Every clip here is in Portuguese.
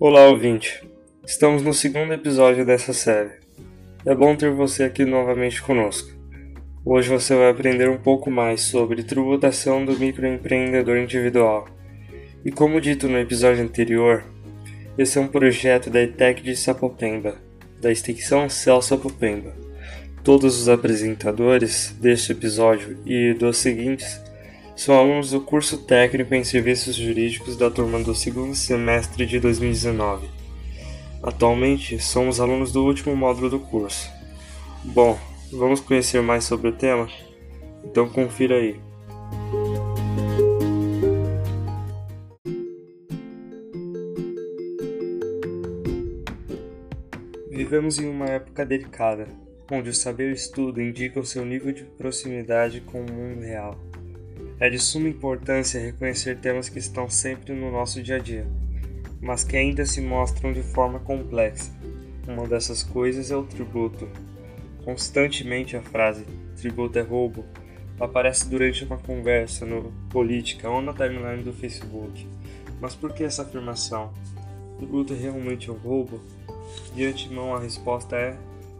Olá, ouvinte. Estamos no segundo episódio dessa série. É bom ter você aqui novamente conosco. Hoje você vai aprender um pouco mais sobre tributação do microempreendedor individual. E como dito no episódio anterior, esse é um projeto da ETEC de Sapopemba, da extensão CEL Sapopemba. Todos os apresentadores deste episódio e dos seguintes são alunos do curso técnico em serviços jurídicos da turma do segundo semestre de 2019. Atualmente, somos alunos do último módulo do curso. Bom, vamos conhecer mais sobre o tema? Então confira aí. Vivemos em uma época delicada, onde o saber e o estudo indicam seu nível de proximidade com o mundo real. É de suma importância reconhecer temas que estão sempre no nosso dia a dia, mas que ainda se mostram de forma complexa. Uma dessas coisas é o tributo. Constantemente a frase tributo é roubo aparece durante uma conversa no Política ou na timeline do Facebook. Mas por que essa afirmação? Tributo é realmente um roubo? De antemão a resposta é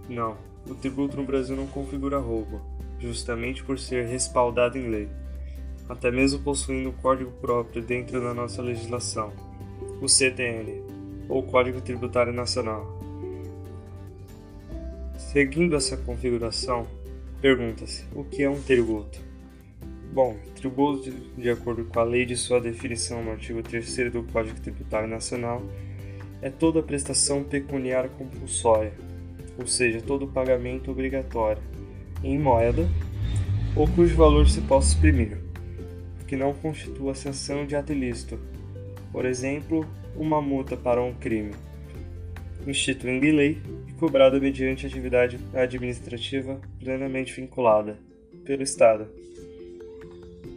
não. O tributo no Brasil não configura roubo, justamente por ser respaldado em lei até mesmo possuindo um código próprio dentro da nossa legislação, o CTN, ou Código Tributário Nacional. Seguindo essa configuração, pergunta-se: o que é um tributo? Bom, tributo, de acordo com a lei de sua definição no artigo 3 do Código Tributário Nacional, é toda prestação pecuniária compulsória, ou seja, todo pagamento obrigatório, em moeda ou cujo valor se possa exprimir que não constitua sanção de ato ilícito, por exemplo, uma multa para um crime, instituindo em lei e cobrada mediante atividade administrativa plenamente vinculada pelo Estado.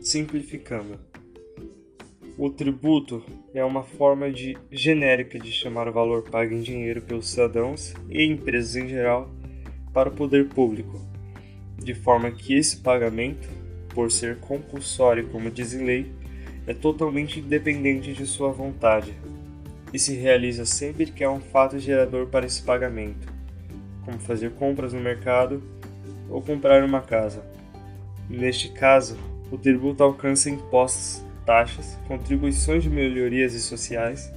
Simplificando, o tributo é uma forma de, genérica de chamar o valor pago em dinheiro pelos cidadãos e empresas em geral para o poder público, de forma que esse pagamento por ser compulsório, como diz lei, é totalmente independente de sua vontade e se realiza sempre que há um fato gerador para esse pagamento, como fazer compras no mercado ou comprar uma casa. Neste caso, o tributo alcança impostos, taxas, contribuições de melhorias e sociais,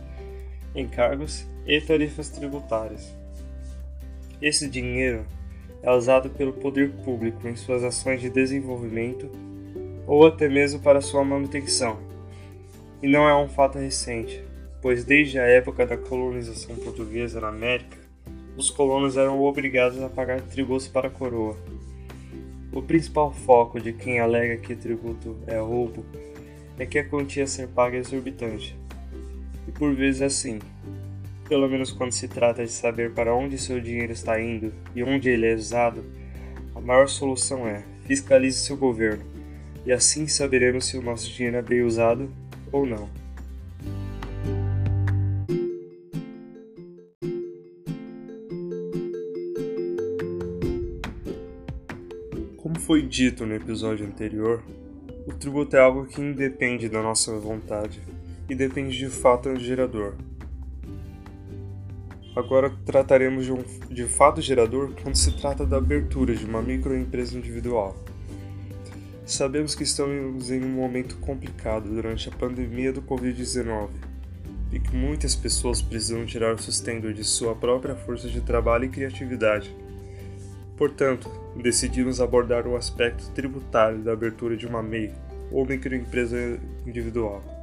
encargos e tarifas tributárias. Esse dinheiro é usado pelo poder público em suas ações de desenvolvimento ou até mesmo para sua manutenção. E não é um fato recente, pois desde a época da colonização portuguesa na América, os colonos eram obrigados a pagar tributos para a coroa. O principal foco de quem alega que tributo é roubo é que a quantia a ser paga é exorbitante. E por vezes é assim, pelo menos quando se trata de saber para onde seu dinheiro está indo e onde ele é usado, a maior solução é fiscalize seu governo, e assim saberemos se o nosso dinheiro é bem usado ou não. Como foi dito no episódio anterior, o tributo é algo que independe da nossa vontade e depende de fato do gerador, Agora trataremos de um de fato gerador quando se trata da abertura de uma microempresa individual. Sabemos que estamos em um momento complicado durante a pandemia do Covid-19 e que muitas pessoas precisam tirar o sustento de sua própria força de trabalho e criatividade. Portanto, decidimos abordar o aspecto tributário da abertura de uma MEI ou microempresa individual.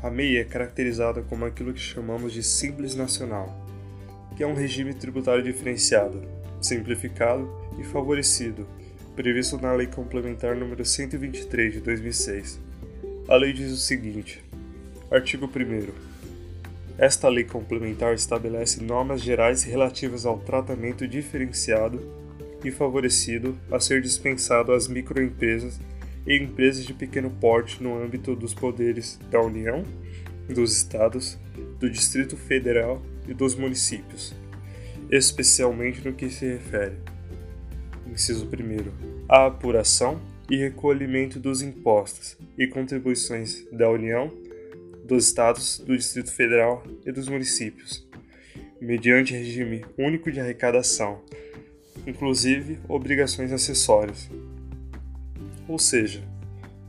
A MEI é caracterizada como aquilo que chamamos de Simples Nacional, que é um regime tributário diferenciado, simplificado e favorecido, previsto na Lei Complementar nº 123 de 2006. A lei diz o seguinte: Artigo 1. Esta lei complementar estabelece normas gerais relativas ao tratamento diferenciado e favorecido a ser dispensado às microempresas e empresas de pequeno porte no âmbito dos poderes da União, dos Estados, do Distrito Federal e dos municípios, especialmente no que se refere, inciso 1, à apuração e recolhimento dos impostos e contribuições da União, dos estados, do Distrito Federal e dos municípios, mediante regime único de arrecadação, inclusive obrigações acessórias. Ou seja,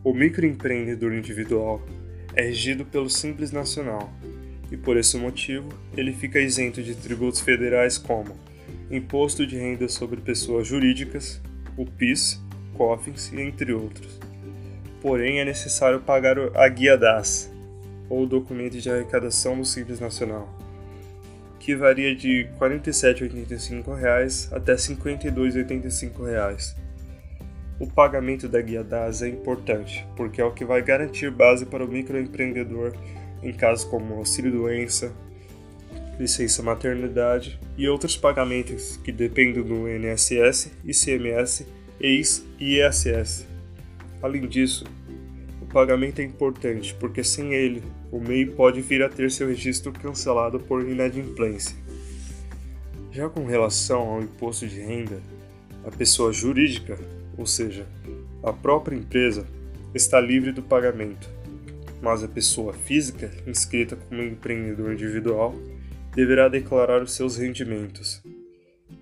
o microempreendedor individual é regido pelo Simples Nacional e, por esse motivo, ele fica isento de tributos federais como Imposto de Renda sobre Pessoas Jurídicas, o PIS, COFINS entre outros. Porém, é necessário pagar a Guia DAS, ou Documento de Arrecadação do Simples Nacional, que varia de R$ 47,85 até R$ 52,85. O pagamento da Guia DAS é importante, porque é o que vai garantir base para o microempreendedor em casos como auxílio-doença, licença maternidade e outros pagamentos que dependem do INSS, ICMS, e ISS. Além disso, o pagamento é importante porque sem ele, o MEI pode vir a ter seu registro cancelado por inadimplência. Já com relação ao imposto de renda, a pessoa jurídica, ou seja, a própria empresa, está livre do pagamento, mas a pessoa física, inscrita como empreendedor individual, deverá declarar os seus rendimentos,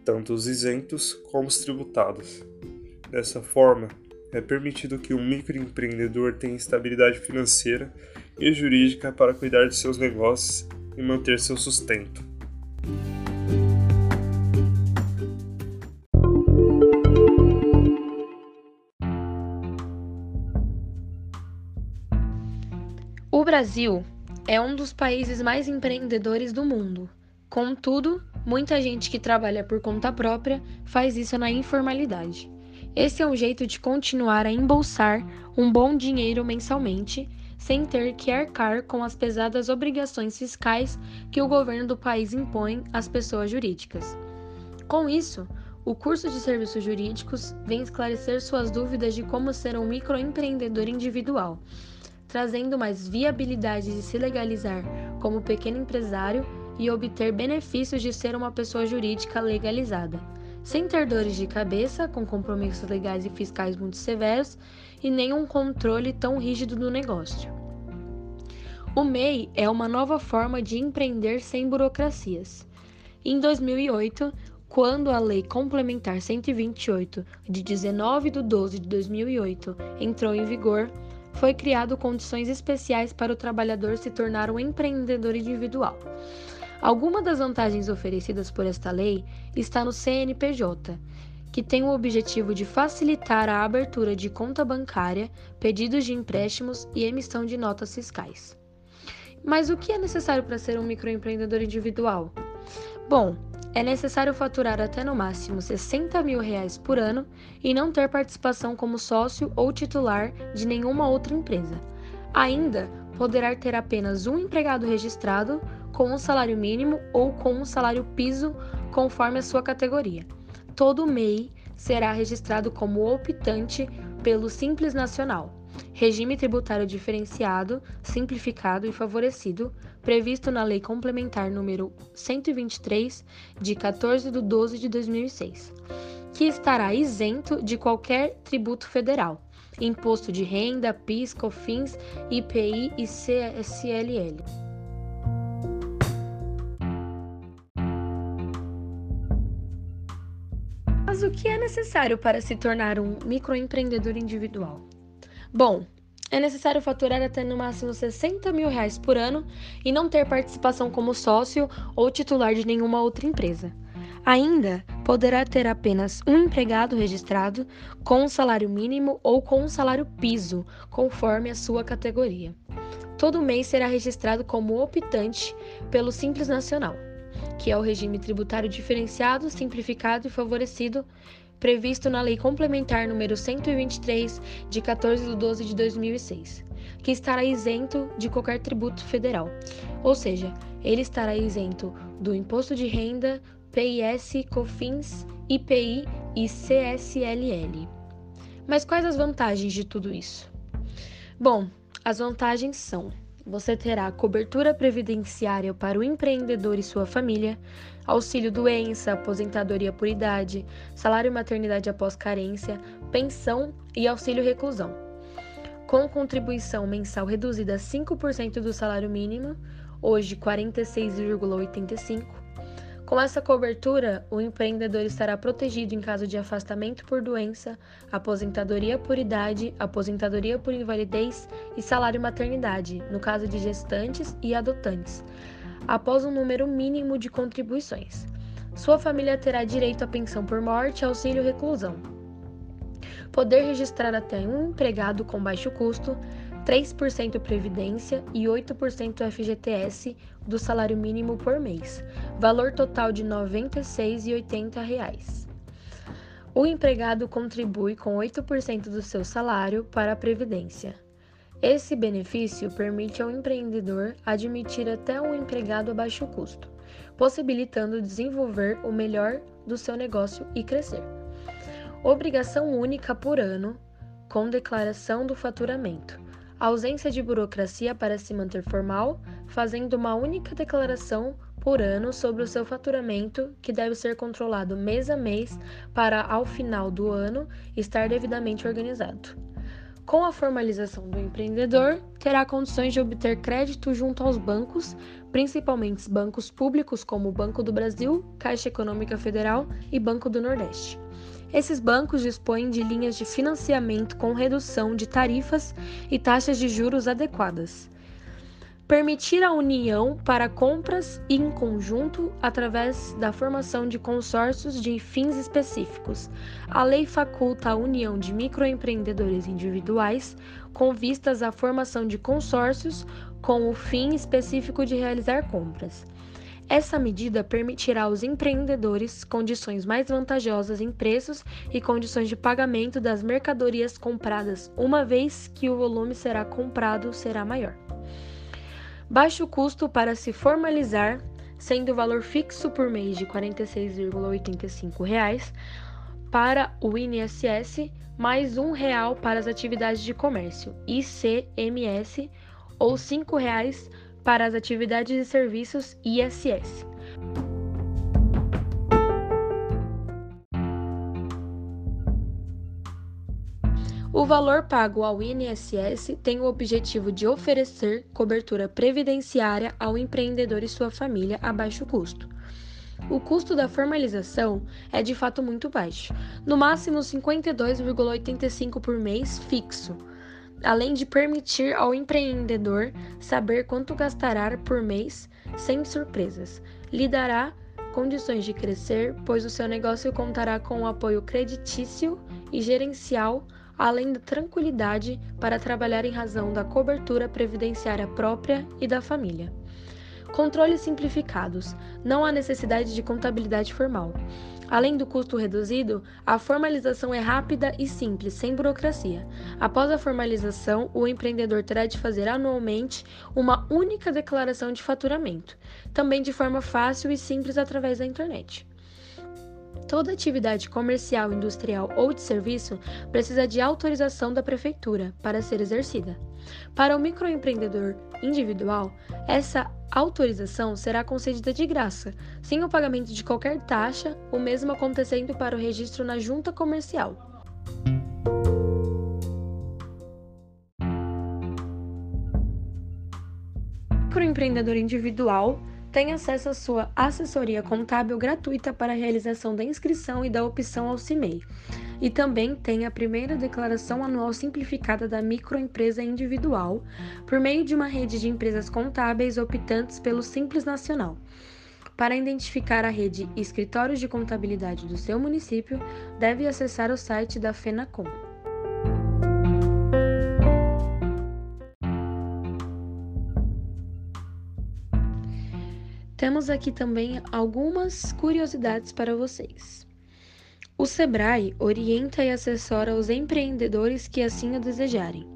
tanto os isentos como os tributados. Dessa forma, é permitido que um microempreendedor tenha estabilidade financeira e jurídica para cuidar de seus negócios e manter seu sustento. Brasil é um dos países mais empreendedores do mundo. Contudo, muita gente que trabalha por conta própria faz isso na informalidade. Esse é um jeito de continuar a embolsar um bom dinheiro mensalmente, sem ter que arcar com as pesadas obrigações fiscais que o governo do país impõe às pessoas jurídicas. Com isso, o curso de serviços jurídicos vem esclarecer suas dúvidas de como ser um microempreendedor individual trazendo mais viabilidade de se legalizar como pequeno empresário e obter benefícios de ser uma pessoa jurídica legalizada, sem ter dores de cabeça, com compromissos legais e fiscais muito severos e nenhum controle tão rígido do negócio. O MEI é uma nova forma de empreender sem burocracias. Em 2008, quando a Lei Complementar 128, de 19 de 12 de 2008, entrou em vigor, foi criado condições especiais para o trabalhador se tornar um empreendedor individual. Alguma das vantagens oferecidas por esta lei está no CNPJ, que tem o objetivo de facilitar a abertura de conta bancária, pedidos de empréstimos e emissão de notas fiscais. Mas o que é necessário para ser um microempreendedor individual? Bom, é necessário faturar até no máximo 60 mil reais por ano e não ter participação como sócio ou titular de nenhuma outra empresa. Ainda poderá ter apenas um empregado registrado com um salário mínimo ou com um salário piso conforme a sua categoria. Todo MEI será registrado como optante pelo Simples Nacional, regime tributário diferenciado, simplificado e favorecido, previsto na Lei Complementar número 123, de 14 de 12 de 2006, que estará isento de qualquer tributo federal, imposto de renda, PIS, COFINS, IPI e CSLL. Mas o que é necessário para se tornar um microempreendedor individual? Bom, é necessário faturar até no máximo 60 mil reais por ano e não ter participação como sócio ou titular de nenhuma outra empresa. Ainda poderá ter apenas um empregado registrado com um salário mínimo ou com um salário piso, conforme a sua categoria. Todo mês será registrado como optante pelo Simples Nacional, que é o regime tributário diferenciado, simplificado e favorecido previsto na Lei Complementar número 123, de 14 de 12 de 2006, que estará isento de qualquer tributo federal, ou seja, ele estará isento do imposto de renda, PIS, COFINS, IPI e CSLL. Mas quais as vantagens de tudo isso? Bom, as vantagens são: você terá cobertura previdenciária para o empreendedor e sua família, auxílio doença, aposentadoria por idade, salário maternidade após carência, pensão e auxílio reclusão. com contribuição mensal reduzida a 5% do salário mínimo, hoje 46,85. Com essa cobertura, o empreendedor estará protegido em caso de afastamento por doença, aposentadoria por idade, aposentadoria por invalidez e salário maternidade, no caso de gestantes e adotantes, após um número mínimo de contribuições. Sua família terá direito à pensão por morte auxílio reclusão. Poder registrar até um empregado com baixo custo, 3% Previdência e 8% FGTS do salário mínimo por mês, valor total de R$ 96,80. O empregado contribui com 8% do seu salário para a Previdência. Esse benefício permite ao empreendedor admitir até um empregado a baixo custo, possibilitando desenvolver o melhor do seu negócio e crescer. Obrigação única por ano, com declaração do faturamento ausência de burocracia para se manter formal, fazendo uma única declaração por ano sobre o seu faturamento, que deve ser controlado mês a mês para, ao final do ano, estar devidamente organizado. Com a formalização do empreendedor, terá condições de obter crédito junto aos bancos, principalmente bancos públicos como o Banco do Brasil, Caixa Econômica Federal e Banco do Nordeste. Esses bancos dispõem de linhas de financiamento com redução de tarifas e taxas de juros adequadas. Permitir a união para compras em conjunto através da formação de consórcios de fins específicos. A lei faculta a união de microempreendedores individuais com vistas à formação de consórcios com o fim específico de realizar compras. Essa medida permitirá aos empreendedores condições mais vantajosas em preços e condições de pagamento das mercadorias compradas, uma vez que o volume será comprado será maior. Baixo custo para se formalizar, sendo o valor fixo por mês de R$ 46,85 para o INSS, mais um real para as atividades de comércio, ICMS, ou R$ 5,00 para as atividades e serviços ISS. Valor pago ao INSS tem o objetivo de oferecer cobertura previdenciária ao empreendedor e sua família a baixo custo. O custo da formalização é de fato muito baixo, no máximo 52,85 por mês fixo, além de permitir ao empreendedor saber quanto gastará por mês sem surpresas. Lhe dará condições de crescer, pois o seu negócio contará com o apoio creditício e gerencial, além da tranquilidade para trabalhar em razão da cobertura previdenciária própria e da família. Controles simplificados. Não há necessidade de contabilidade formal. Além do custo reduzido, a formalização é rápida e simples, sem burocracia. Após a formalização, o empreendedor terá de fazer anualmente uma única declaração de faturamento, também de forma fácil e simples através da internet. Toda atividade comercial, industrial ou de serviço precisa de autorização da prefeitura para ser exercida. Para o microempreendedor individual, essa autorização será concedida de graça, sem o pagamento de qualquer taxa, o mesmo acontecendo para o registro na junta comercial. O microempreendedor individual tem acesso à sua assessoria contábil gratuita para a realização da inscrição e da opção ao CIMEI. E também tem a primeira declaração anual simplificada da microempresa individual, por meio de uma rede de empresas contábeis optantes pelo Simples Nacional. Para identificar a rede Escritórios de Contabilidade do seu município, deve acessar o site da FENACOM. Temos aqui também algumas curiosidades para vocês. O Sebrae orienta e assessora os empreendedores que assim o desejarem.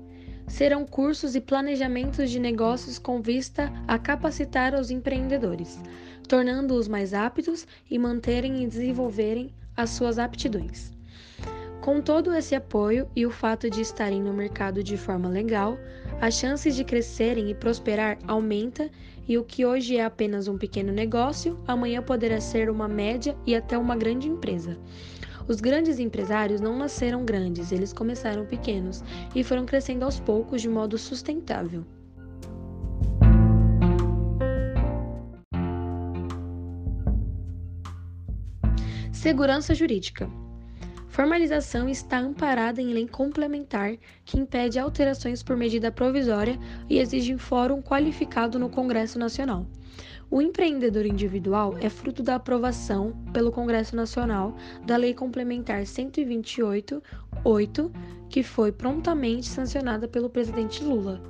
Serão cursos e planejamentos de negócios com vista a capacitar os empreendedores, tornando-os mais aptos e manterem e desenvolverem as suas aptidões. Com todo esse apoio e o fato de estarem no mercado de forma legal, as chances de crescerem e prosperar aumenta e o que hoje é apenas um pequeno negócio, amanhã poderá ser uma média e até uma grande empresa. Os grandes empresários não nasceram grandes, eles começaram pequenos e foram crescendo aos poucos de modo sustentável. Segurança jurídica. Formalização está amparada em lei complementar que impede alterações por medida provisória e exige fórum qualificado no Congresso Nacional. O empreendedor individual é fruto da aprovação pelo Congresso Nacional da Lei Complementar 128.8, que foi prontamente sancionada pelo presidente Lula.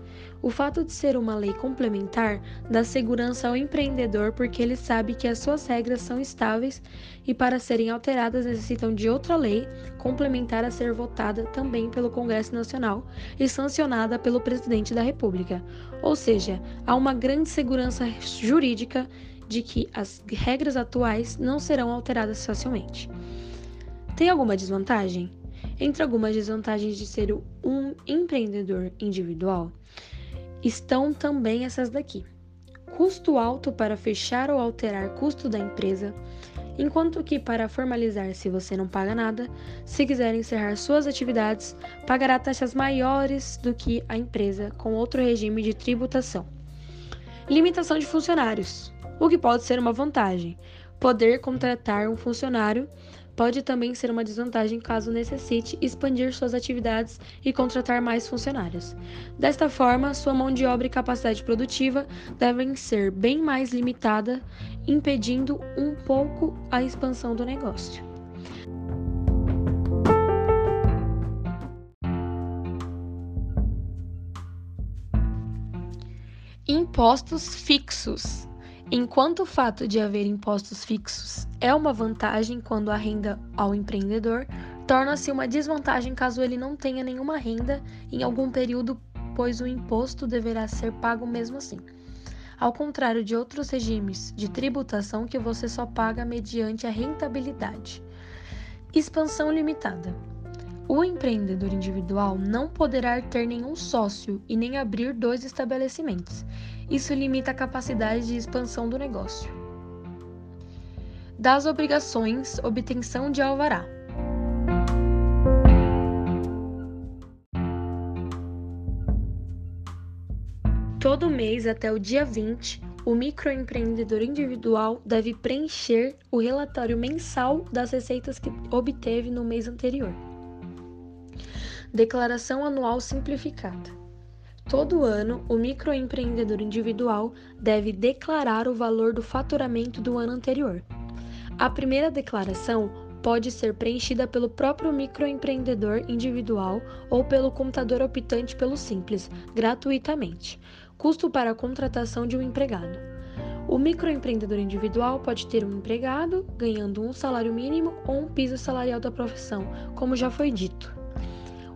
O fato de ser uma lei complementar dá segurança ao empreendedor porque ele sabe que as suas regras são estáveis e, para serem alteradas, necessitam de outra lei complementar a ser votada também pelo Congresso Nacional e sancionada pelo presidente da República. Ou seja, há uma grande segurança jurídica de que as regras atuais não serão alteradas facilmente. Tem alguma desvantagem? Entre algumas desvantagens de ser um empreendedor individual, estão também essas daqui: custo alto para fechar ou alterar custo da empresa, enquanto que para formalizar, se você não paga nada, se quiser encerrar suas atividades, pagará taxas maiores do que a empresa com outro regime de tributação. Limitação de funcionários, o que pode ser uma vantagem. Poder contratar um funcionário pode também ser uma desvantagem caso necessite expandir suas atividades e contratar mais funcionários. Desta forma, sua mão de obra e capacidade produtiva devem ser bem mais limitada, impedindo um pouco a expansão do negócio. Impostos fixos. Enquanto o fato de haver impostos fixos é uma vantagem quando a renda ao empreendedor, torna-se uma desvantagem caso ele não tenha nenhuma renda em algum período, pois o imposto deverá ser pago mesmo assim. Ao contrário de outros regimes de tributação que você só paga mediante a rentabilidade. Expansão limitada. O empreendedor individual não poderá ter nenhum sócio e nem abrir dois estabelecimentos. Isso limita a capacidade de expansão do negócio. Das obrigações, obtenção de alvará. Todo mês até o dia 20, o microempreendedor individual deve preencher o relatório mensal das receitas que obteve no mês anterior. Declaração Anual Simplificada. Todo ano, o microempreendedor individual deve declarar o valor do faturamento do ano anterior. A primeira declaração pode ser preenchida pelo próprio microempreendedor individual ou pelo computador optante pelo Simples, gratuitamente. Custo para a contratação de um empregado. O microempreendedor individual pode ter um empregado ganhando um salário mínimo ou um piso salarial da profissão, como já foi dito.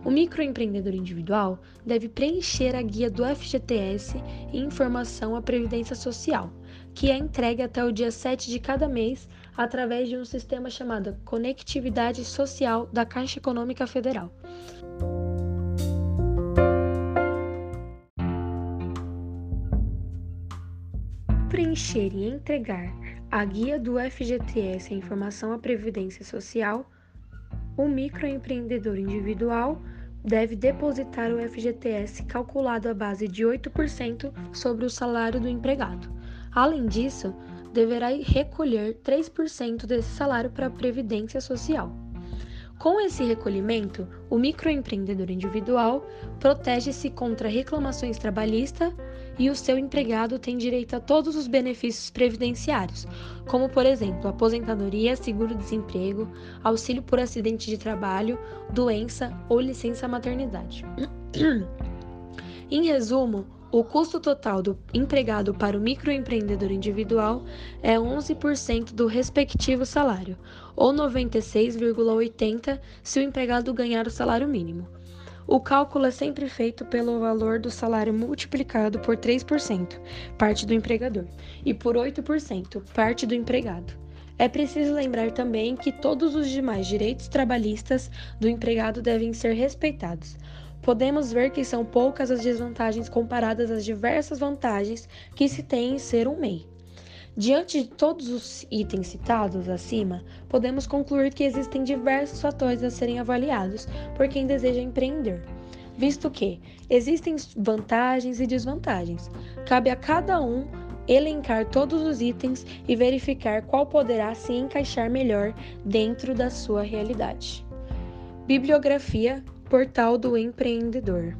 O microempreendedor individual deve preencher a guia do FGTS e informação à Previdência Social, que é entregue até o dia 7 de cada mês através de um sistema chamado Conectividade Social da Caixa Econômica Federal. Preencher e entregar a guia do FGTS e informação à Previdência Social, o microempreendedor individual deve depositar o FGTS calculado à base de 8% sobre o salário do empregado. Além disso, deverá recolher 3% desse salário para a Previdência Social. Com esse recolhimento, o microempreendedor individual protege-se contra reclamações trabalhistas e o seu empregado tem direito a todos os benefícios previdenciários, como, por exemplo, aposentadoria, seguro-desemprego, auxílio por acidente de trabalho, doença ou licença maternidade. em resumo, o custo total do empregado para o microempreendedor individual é 11% do respectivo salário, ou 96,80% se o empregado ganhar o salário mínimo. O cálculo é sempre feito pelo valor do salário multiplicado por 3%, parte do empregador, e por 8%, parte do empregado. É preciso lembrar também que todos os demais direitos trabalhistas do empregado devem ser respeitados. Podemos ver que são poucas as desvantagens comparadas às diversas vantagens que se tem em ser um MEI. Diante de todos os itens citados acima, podemos concluir que existem diversos fatores a serem avaliados por quem deseja empreender, visto que existem vantagens e desvantagens. Cabe a cada um elencar todos os itens e verificar qual poderá se encaixar melhor dentro da sua realidade. Bibliografia Portal do Empreendedor